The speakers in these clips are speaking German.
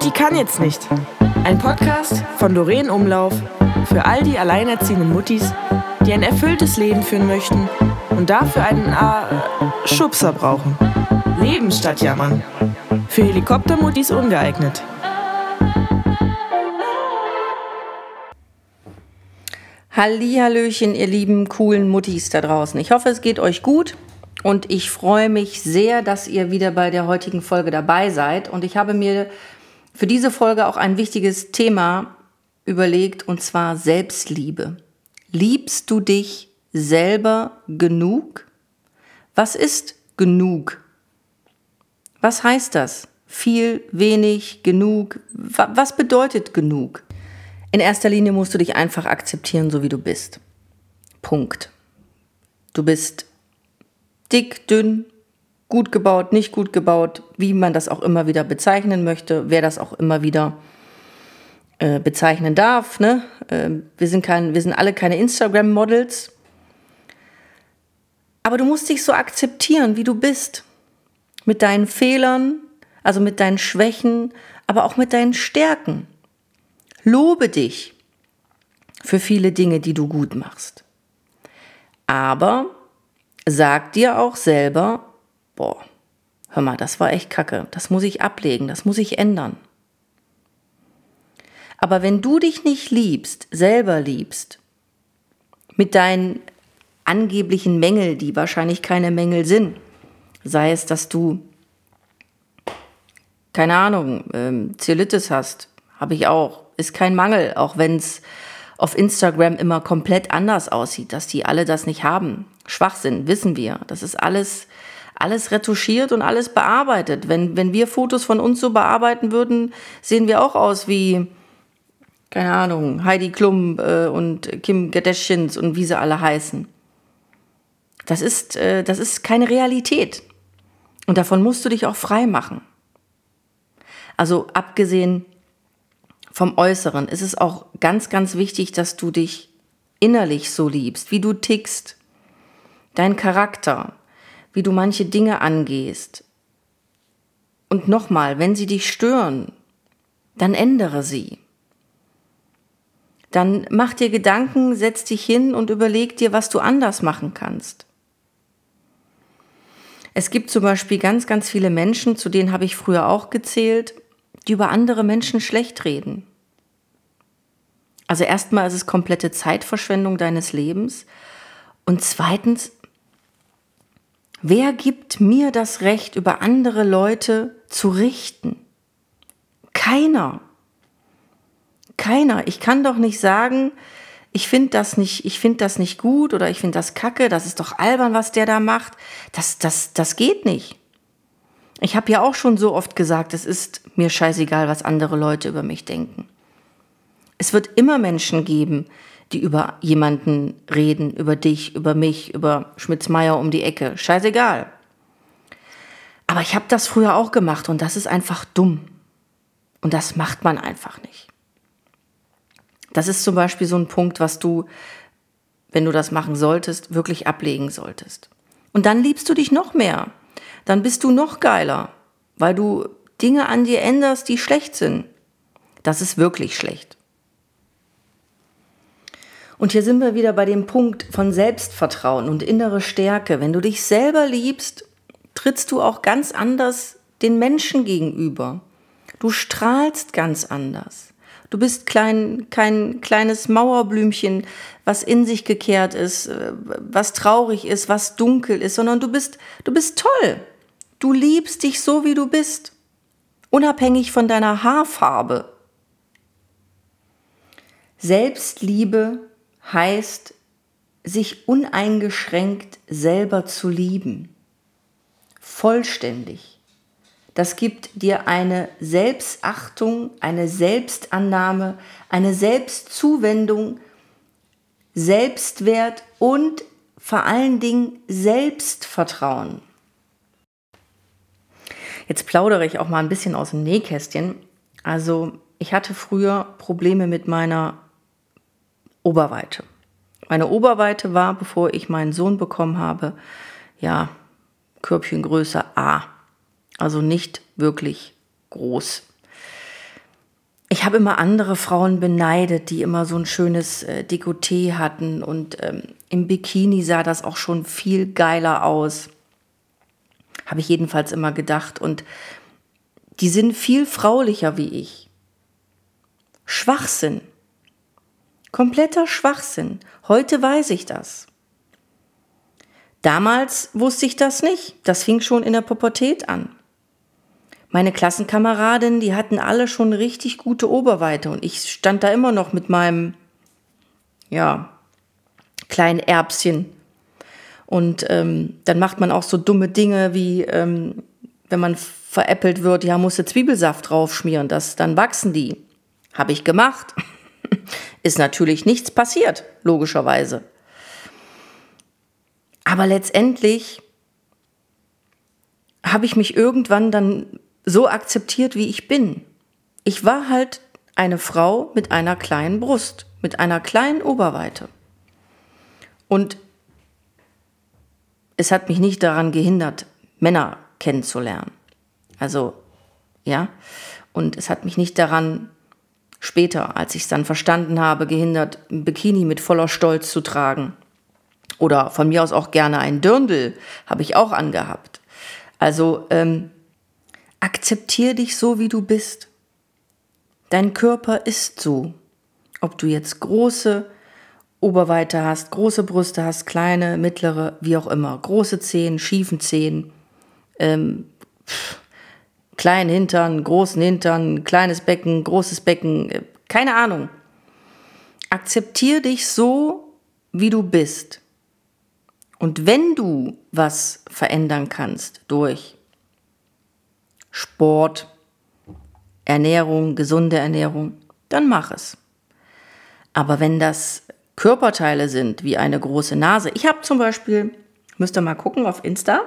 Mutti kann jetzt nicht. Ein Podcast von Doreen Umlauf für all die alleinerziehenden Muttis, die ein erfülltes Leben führen möchten und dafür einen äh, Schubser brauchen. Leben statt Jammern. Für Helikoptermuttis ungeeignet. Hallihallöchen, ihr lieben coolen Muttis da draußen. Ich hoffe, es geht euch gut und ich freue mich sehr, dass ihr wieder bei der heutigen Folge dabei seid. Und ich habe mir für diese Folge auch ein wichtiges Thema überlegt, und zwar Selbstliebe. Liebst du dich selber genug? Was ist genug? Was heißt das? Viel, wenig, genug? Was bedeutet genug? In erster Linie musst du dich einfach akzeptieren, so wie du bist. Punkt. Du bist dick, dünn, gut gebaut, nicht gut gebaut, wie man das auch immer wieder bezeichnen möchte, wer das auch immer wieder äh, bezeichnen darf. Ne? Äh, wir, sind kein, wir sind alle keine Instagram-Models. Aber du musst dich so akzeptieren, wie du bist. Mit deinen Fehlern, also mit deinen Schwächen, aber auch mit deinen Stärken. Lobe dich für viele Dinge, die du gut machst. Aber sag dir auch selber, boah, hör mal, das war echt kacke, das muss ich ablegen, das muss ich ändern. Aber wenn du dich nicht liebst, selber liebst, mit deinen angeblichen Mängel, die wahrscheinlich keine Mängel sind, sei es, dass du, keine Ahnung, ähm, Zellitis hast, habe ich auch, ist kein Mangel, auch wenn es auf Instagram immer komplett anders aussieht, dass die alle das nicht haben. Schwachsinn, wissen wir. Das ist alles, alles retuschiert und alles bearbeitet. Wenn, wenn wir Fotos von uns so bearbeiten würden, sehen wir auch aus wie, keine Ahnung, Heidi Klum äh, und Kim Kardashians und wie sie alle heißen. Das ist, äh, das ist keine Realität. Und davon musst du dich auch frei machen. Also abgesehen vom Äußeren ist es auch ganz, ganz wichtig, dass du dich innerlich so liebst, wie du tickst, dein Charakter, wie du manche Dinge angehst. Und nochmal, wenn sie dich stören, dann ändere sie. Dann mach dir Gedanken, setz dich hin und überleg dir, was du anders machen kannst. Es gibt zum Beispiel ganz, ganz viele Menschen, zu denen habe ich früher auch gezählt, die über andere Menschen schlecht reden. Also erstmal ist es komplette Zeitverschwendung deines Lebens. Und zweitens Wer gibt mir das Recht, über andere Leute zu richten? Keiner. Keiner. Ich kann doch nicht sagen, ich finde das nicht, das nicht gut oder ich finde das kacke, das ist doch albern, was der da macht. Das, das, das geht nicht. Ich habe ja auch schon so oft gesagt, es ist mir scheißegal, was andere Leute über mich denken. Es wird immer Menschen geben, die über jemanden reden, über dich, über mich, über Schmitz-Meier um die Ecke. Scheißegal. Aber ich habe das früher auch gemacht und das ist einfach dumm. Und das macht man einfach nicht. Das ist zum Beispiel so ein Punkt, was du, wenn du das machen solltest, wirklich ablegen solltest. Und dann liebst du dich noch mehr. Dann bist du noch geiler, weil du Dinge an dir änderst, die schlecht sind. Das ist wirklich schlecht. Und hier sind wir wieder bei dem Punkt von Selbstvertrauen und innere Stärke. Wenn du dich selber liebst, trittst du auch ganz anders den Menschen gegenüber. Du strahlst ganz anders. Du bist klein, kein kleines Mauerblümchen, was in sich gekehrt ist, äh, was traurig ist, was dunkel ist, sondern du bist, du bist toll. Du liebst dich so, wie du bist. Unabhängig von deiner Haarfarbe. Selbstliebe heißt, sich uneingeschränkt selber zu lieben. Vollständig. Das gibt dir eine Selbstachtung, eine Selbstannahme, eine Selbstzuwendung, Selbstwert und vor allen Dingen Selbstvertrauen. Jetzt plaudere ich auch mal ein bisschen aus dem Nähkästchen. Also ich hatte früher Probleme mit meiner Oberweite. Meine Oberweite war, bevor ich meinen Sohn bekommen habe, ja, Körbchengröße A. Also nicht wirklich groß. ich habe immer andere Frauen beneidet, die immer so ein schönes äh, Dekolleté hatten und ähm, im Bikini sah das auch schon viel geiler aus. Habe ich jedenfalls immer gedacht. Und die sind viel fraulicher wie ich. Schwachsinn. Kompletter Schwachsinn. Heute weiß ich das. Damals wusste ich das nicht. Das fing schon in der Pubertät an. Meine Klassenkameradinnen, die hatten alle schon richtig gute Oberweite und ich stand da immer noch mit meinem, ja, kleinen Erbschen. Und ähm, dann macht man auch so dumme Dinge wie, ähm, wenn man veräppelt wird, ja, musste Zwiebelsaft draufschmieren, das, dann wachsen die. Habe ich gemacht. Ist natürlich nichts passiert, logischerweise. Aber letztendlich habe ich mich irgendwann dann so akzeptiert, wie ich bin. Ich war halt eine Frau mit einer kleinen Brust, mit einer kleinen Oberweite. Und es hat mich nicht daran gehindert, Männer kennenzulernen. Also, ja. Und es hat mich nicht daran später, als ich es dann verstanden habe, gehindert, ein Bikini mit voller Stolz zu tragen. Oder von mir aus auch gerne ein Dirndl habe ich auch angehabt. Also ähm, Akzeptier dich so, wie du bist. Dein Körper ist so. Ob du jetzt große Oberweite hast, große Brüste hast, kleine, mittlere, wie auch immer, große Zehen, schiefen Zehen, ähm, kleinen Hintern, großen Hintern, kleines Becken, großes Becken, äh, keine Ahnung. Akzeptier dich so, wie du bist. Und wenn du was verändern kannst durch Sport, Ernährung, gesunde Ernährung, dann mach es. Aber wenn das Körperteile sind, wie eine große Nase, ich habe zum Beispiel, müsst ihr mal gucken auf Insta,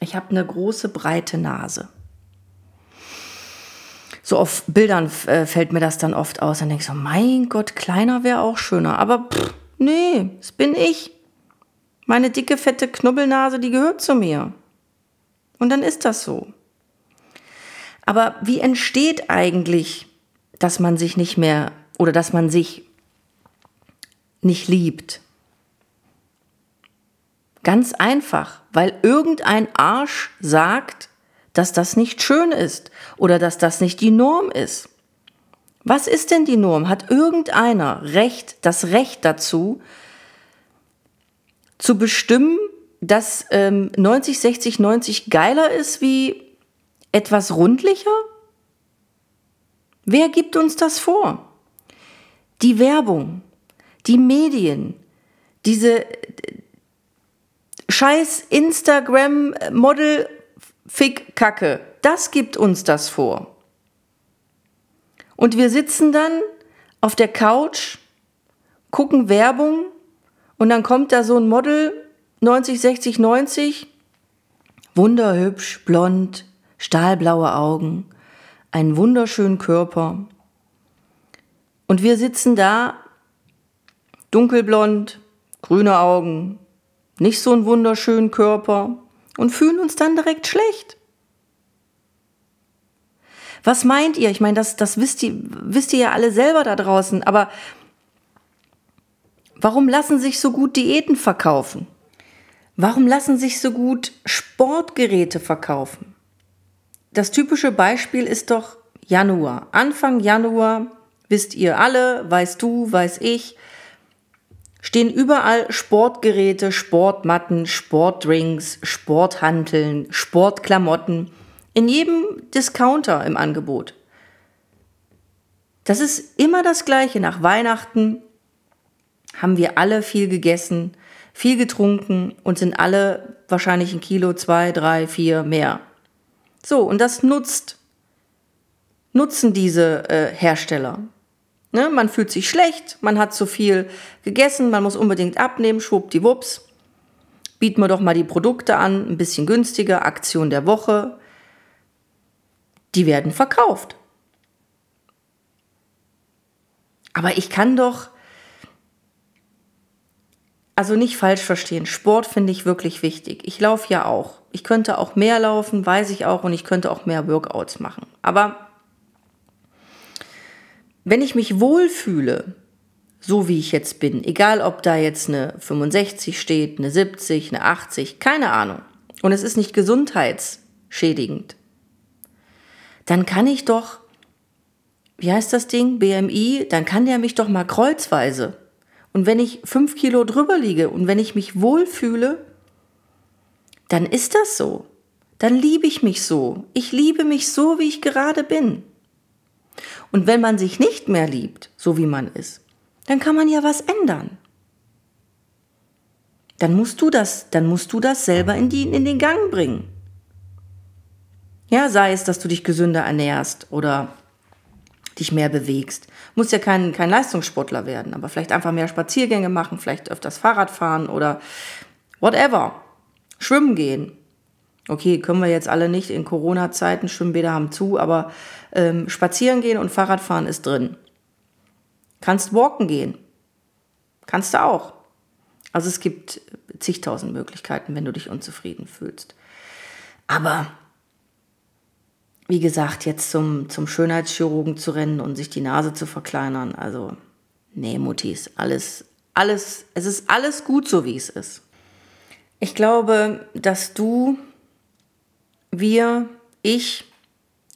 ich habe eine große, breite Nase. So auf Bildern äh, fällt mir das dann oft aus. Dann denke ich so, mein Gott, kleiner wäre auch schöner. Aber pff, nee, das bin ich. Meine dicke, fette Knubbelnase, die gehört zu mir. Und dann ist das so. Aber wie entsteht eigentlich, dass man sich nicht mehr oder dass man sich nicht liebt? Ganz einfach, weil irgendein Arsch sagt, dass das nicht schön ist oder dass das nicht die Norm ist. Was ist denn die Norm? Hat irgendeiner Recht, das Recht dazu, zu bestimmen, dass ähm, 90, 60, 90 geiler ist wie etwas rundlicher? Wer gibt uns das vor? Die Werbung, die Medien, diese scheiß Instagram-Model-Fick-Kacke, das gibt uns das vor. Und wir sitzen dann auf der Couch, gucken Werbung und dann kommt da so ein Model 90, 60, 90, wunderhübsch, blond, stahlblaue Augen, einen wunderschönen Körper. Und wir sitzen da, dunkelblond, grüne Augen, nicht so einen wunderschönen Körper und fühlen uns dann direkt schlecht. Was meint ihr? Ich meine, das, das wisst, ihr, wisst ihr ja alle selber da draußen, aber warum lassen sich so gut Diäten verkaufen? Warum lassen sich so gut Sportgeräte verkaufen? das typische Beispiel ist doch Januar. Anfang Januar, wisst ihr alle, weißt du, weiß ich, stehen überall Sportgeräte, Sportmatten, Sportdrinks, Sporthanteln, Sportklamotten in jedem Discounter im Angebot. Das ist immer das Gleiche. Nach Weihnachten haben wir alle viel gegessen, viel getrunken und sind alle wahrscheinlich ein Kilo, zwei, drei, vier mehr. So, und das nutzt, nutzen diese äh, Hersteller. Ne? Man fühlt sich schlecht, man hat zu viel gegessen, man muss unbedingt abnehmen, schwuppdiwupps. Bieten wir doch mal die Produkte an, ein bisschen günstiger, Aktion der Woche. Die werden verkauft. Aber ich kann doch, also nicht falsch verstehen, Sport finde ich wirklich wichtig. Ich laufe ja auch. Ich könnte auch mehr laufen, weiß ich auch, und ich könnte auch mehr Workouts machen. Aber wenn ich mich wohlfühle, so wie ich jetzt bin, egal ob da jetzt eine 65 steht, eine 70, eine 80, keine Ahnung, und es ist nicht gesundheitsschädigend, dann kann ich doch, wie heißt das Ding, BMI, dann kann der mich doch mal kreuzweise. Und wenn ich fünf Kilo drüber liege und wenn ich mich wohlfühle, dann ist das so. Dann liebe ich mich so. Ich liebe mich so, wie ich gerade bin. Und wenn man sich nicht mehr liebt, so wie man ist, dann kann man ja was ändern. Dann musst du das, dann musst du das selber in, die, in den Gang bringen. Ja, sei es, dass du dich gesünder ernährst oder dich mehr bewegst. Muss ja kein, kein Leistungssportler werden, aber vielleicht einfach mehr Spaziergänge machen, vielleicht öfters Fahrrad fahren oder whatever. Schwimmen gehen. Okay, können wir jetzt alle nicht in Corona-Zeiten, Schwimmbäder haben zu, aber ähm, spazieren gehen und Fahrradfahren ist drin. Kannst walken gehen. Kannst du auch. Also es gibt zigtausend Möglichkeiten, wenn du dich unzufrieden fühlst. Aber wie gesagt, jetzt zum, zum Schönheitschirurgen zu rennen und sich die Nase zu verkleinern, also nee, Muttis, alles, alles, es ist alles gut so, wie es ist. Ich glaube, dass du, wir, ich,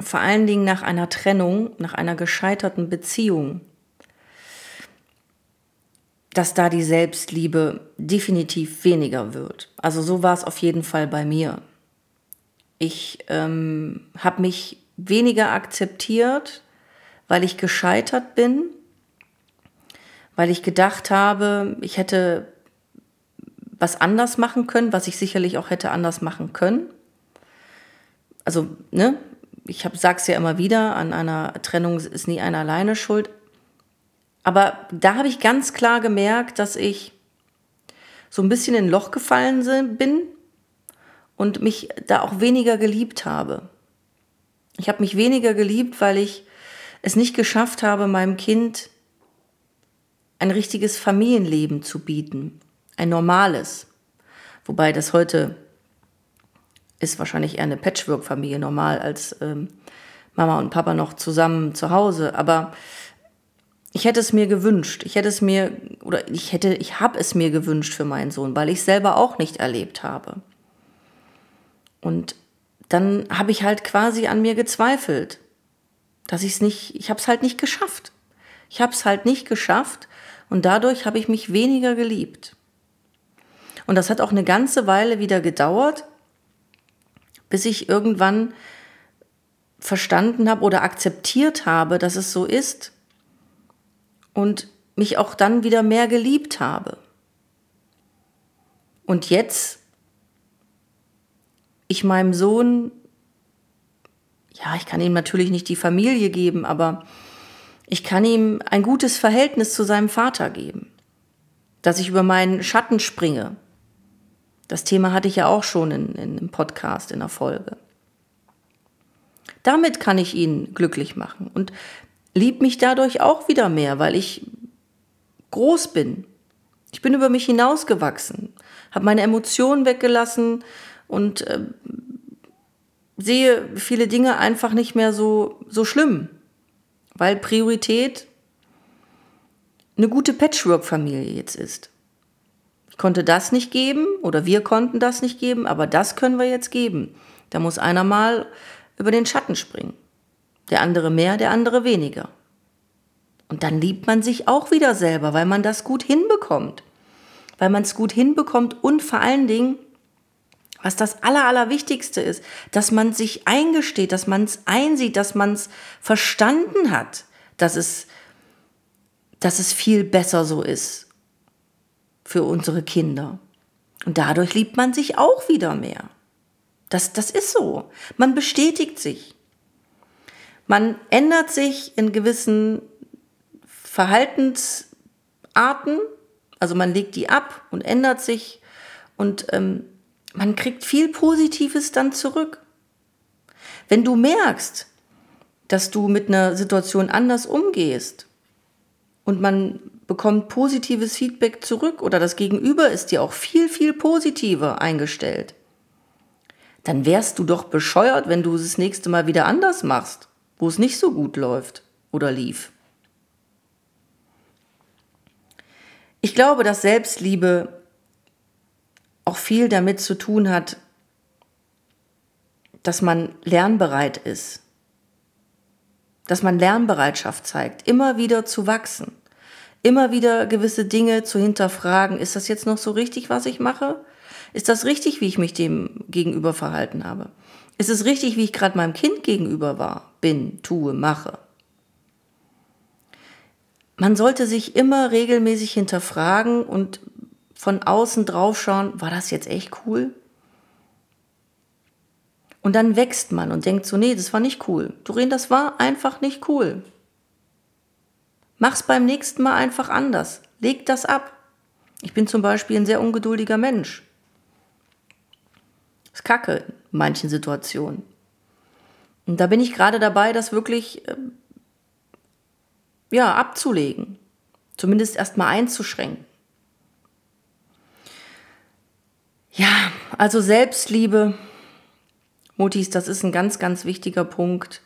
vor allen Dingen nach einer Trennung, nach einer gescheiterten Beziehung, dass da die Selbstliebe definitiv weniger wird. Also so war es auf jeden Fall bei mir. Ich ähm, habe mich weniger akzeptiert, weil ich gescheitert bin, weil ich gedacht habe, ich hätte was anders machen können, was ich sicherlich auch hätte anders machen können. Also, ne, ich hab, sag's ja immer wieder, an einer Trennung ist nie einer alleine schuld. Aber da habe ich ganz klar gemerkt, dass ich so ein bisschen in ein Loch gefallen bin und mich da auch weniger geliebt habe. Ich habe mich weniger geliebt, weil ich es nicht geschafft habe, meinem Kind ein richtiges Familienleben zu bieten, ein normales. Wobei das heute ist wahrscheinlich eher eine Patchwork-Familie normal als ähm, Mama und Papa noch zusammen zu Hause. Aber ich hätte es mir gewünscht. Ich hätte es mir oder ich hätte, ich habe es mir gewünscht für meinen Sohn, weil ich selber auch nicht erlebt habe. Und dann habe ich halt quasi an mir gezweifelt, dass ich es nicht, ich habe es halt nicht geschafft. Ich habe es halt nicht geschafft und dadurch habe ich mich weniger geliebt. Und das hat auch eine ganze Weile wieder gedauert, bis ich irgendwann verstanden habe oder akzeptiert habe, dass es so ist und mich auch dann wieder mehr geliebt habe. Und jetzt ich meinem Sohn, ja, ich kann ihm natürlich nicht die Familie geben, aber ich kann ihm ein gutes Verhältnis zu seinem Vater geben. Dass ich über meinen Schatten springe. Das Thema hatte ich ja auch schon in, in einem Podcast, in der Folge. Damit kann ich ihn glücklich machen und lieb mich dadurch auch wieder mehr, weil ich groß bin. Ich bin über mich hinausgewachsen, habe meine Emotionen weggelassen, und äh, sehe viele Dinge einfach nicht mehr so, so schlimm, weil Priorität eine gute Patchwork-Familie jetzt ist. Konnte das nicht geben oder wir konnten das nicht geben, aber das können wir jetzt geben. Da muss einer mal über den Schatten springen. Der andere mehr, der andere weniger. Und dann liebt man sich auch wieder selber, weil man das gut hinbekommt. Weil man es gut hinbekommt und vor allen Dingen, was das Aller, Allerwichtigste ist, dass man sich eingesteht, dass man es einsieht, dass man es verstanden hat, dass es, dass es viel besser so ist für unsere Kinder. Und dadurch liebt man sich auch wieder mehr. Das, das ist so. Man bestätigt sich. Man ändert sich in gewissen Verhaltensarten, also man legt die ab und ändert sich und ähm, man kriegt viel Positives dann zurück. Wenn du merkst, dass du mit einer Situation anders umgehst und man bekommt positives Feedback zurück oder das Gegenüber ist dir auch viel, viel positiver eingestellt, dann wärst du doch bescheuert, wenn du es das nächste Mal wieder anders machst, wo es nicht so gut läuft oder lief. Ich glaube, dass Selbstliebe auch viel damit zu tun hat, dass man lernbereit ist, dass man Lernbereitschaft zeigt, immer wieder zu wachsen, immer wieder gewisse Dinge zu hinterfragen. Ist das jetzt noch so richtig, was ich mache? Ist das richtig, wie ich mich dem gegenüber verhalten habe? Ist es richtig, wie ich gerade meinem Kind gegenüber war, bin, tue, mache? Man sollte sich immer regelmäßig hinterfragen und von außen draufschauen, war das jetzt echt cool? Und dann wächst man und denkt so, nee, das war nicht cool. Doreen, das war einfach nicht cool. Mach's beim nächsten Mal einfach anders. Leg das ab. Ich bin zum Beispiel ein sehr ungeduldiger Mensch. Das ist kacke in manchen Situationen. Und da bin ich gerade dabei, das wirklich äh, ja, abzulegen. Zumindest erstmal einzuschränken. Ja, also Selbstliebe, Mutis, das ist ein ganz, ganz wichtiger Punkt.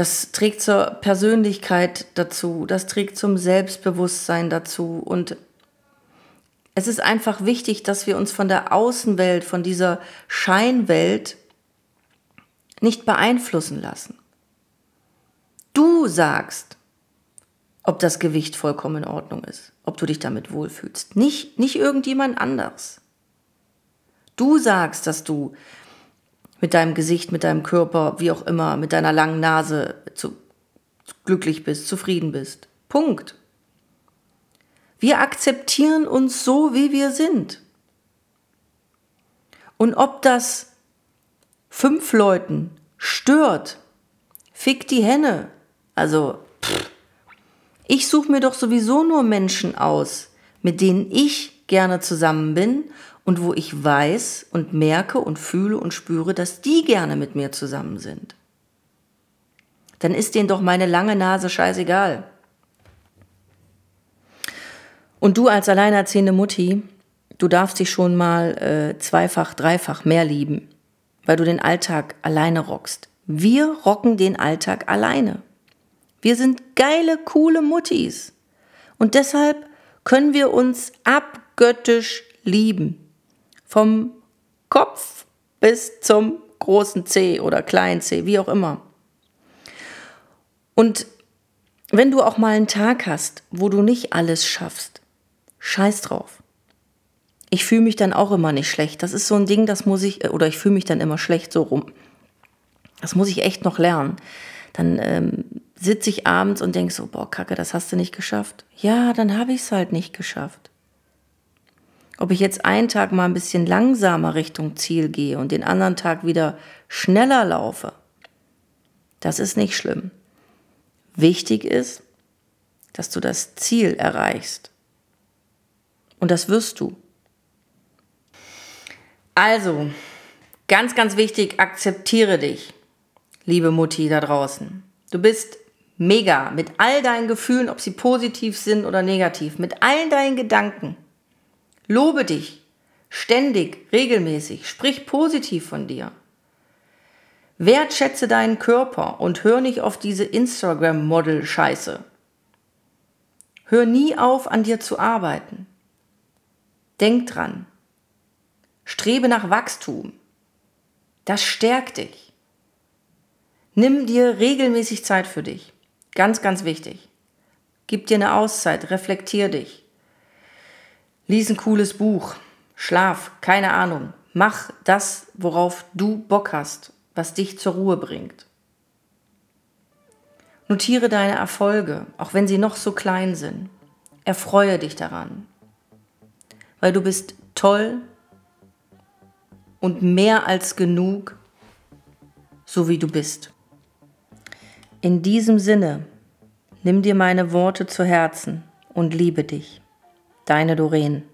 Das trägt zur Persönlichkeit dazu, das trägt zum Selbstbewusstsein dazu und es ist einfach wichtig, dass wir uns von der Außenwelt, von dieser Scheinwelt nicht beeinflussen lassen. Du sagst, ob das Gewicht vollkommen in Ordnung ist, ob du dich damit wohlfühlst. Nicht, nicht irgendjemand anders. Du sagst, dass du mit deinem Gesicht, mit deinem Körper, wie auch immer, mit deiner langen Nase zu, glücklich bist, zufrieden bist. Punkt. Wir akzeptieren uns so, wie wir sind. Und ob das fünf Leuten stört, fick die Henne. Also, pff, ich suche mir doch sowieso nur Menschen aus, mit denen ich gerne zusammen bin und wo ich weiß und merke und fühle und spüre, dass die gerne mit mir zusammen sind. Dann ist denen doch meine lange Nase scheißegal. Und du als alleinerziehende Mutti, du darfst dich schon mal äh, zweifach, dreifach mehr lieben, weil du den Alltag alleine rockst. Wir rocken den Alltag alleine. Wir sind geile, coole Muttis. Und deshalb können wir uns abgöttisch lieben. Vom Kopf bis zum großen C oder kleinen C, wie auch immer. Und wenn du auch mal einen Tag hast, wo du nicht alles schaffst, Scheiß drauf. Ich fühle mich dann auch immer nicht schlecht. Das ist so ein Ding, das muss ich, oder ich fühle mich dann immer schlecht so rum. Das muss ich echt noch lernen. Dann ähm, sitze ich abends und denke so, boah, Kacke, das hast du nicht geschafft. Ja, dann habe ich es halt nicht geschafft. Ob ich jetzt einen Tag mal ein bisschen langsamer Richtung Ziel gehe und den anderen Tag wieder schneller laufe, das ist nicht schlimm. Wichtig ist, dass du das Ziel erreichst. Und das wirst du. Also, ganz, ganz wichtig, akzeptiere dich, liebe Mutti da draußen. Du bist mega mit all deinen Gefühlen, ob sie positiv sind oder negativ, mit all deinen Gedanken. Lobe dich ständig, regelmäßig, sprich positiv von dir. Wertschätze deinen Körper und hör nicht auf diese Instagram-Model-Scheiße. Hör nie auf, an dir zu arbeiten. Denk dran. Strebe nach Wachstum. Das stärkt dich. Nimm dir regelmäßig Zeit für dich. Ganz, ganz wichtig. Gib dir eine Auszeit, reflektier dich. Lies ein cooles Buch. Schlaf, keine Ahnung. Mach das, worauf du Bock hast, was dich zur Ruhe bringt. Notiere deine Erfolge, auch wenn sie noch so klein sind. Erfreue dich daran weil du bist toll und mehr als genug, so wie du bist. In diesem Sinne, nimm dir meine Worte zu Herzen und liebe dich. Deine Doreen.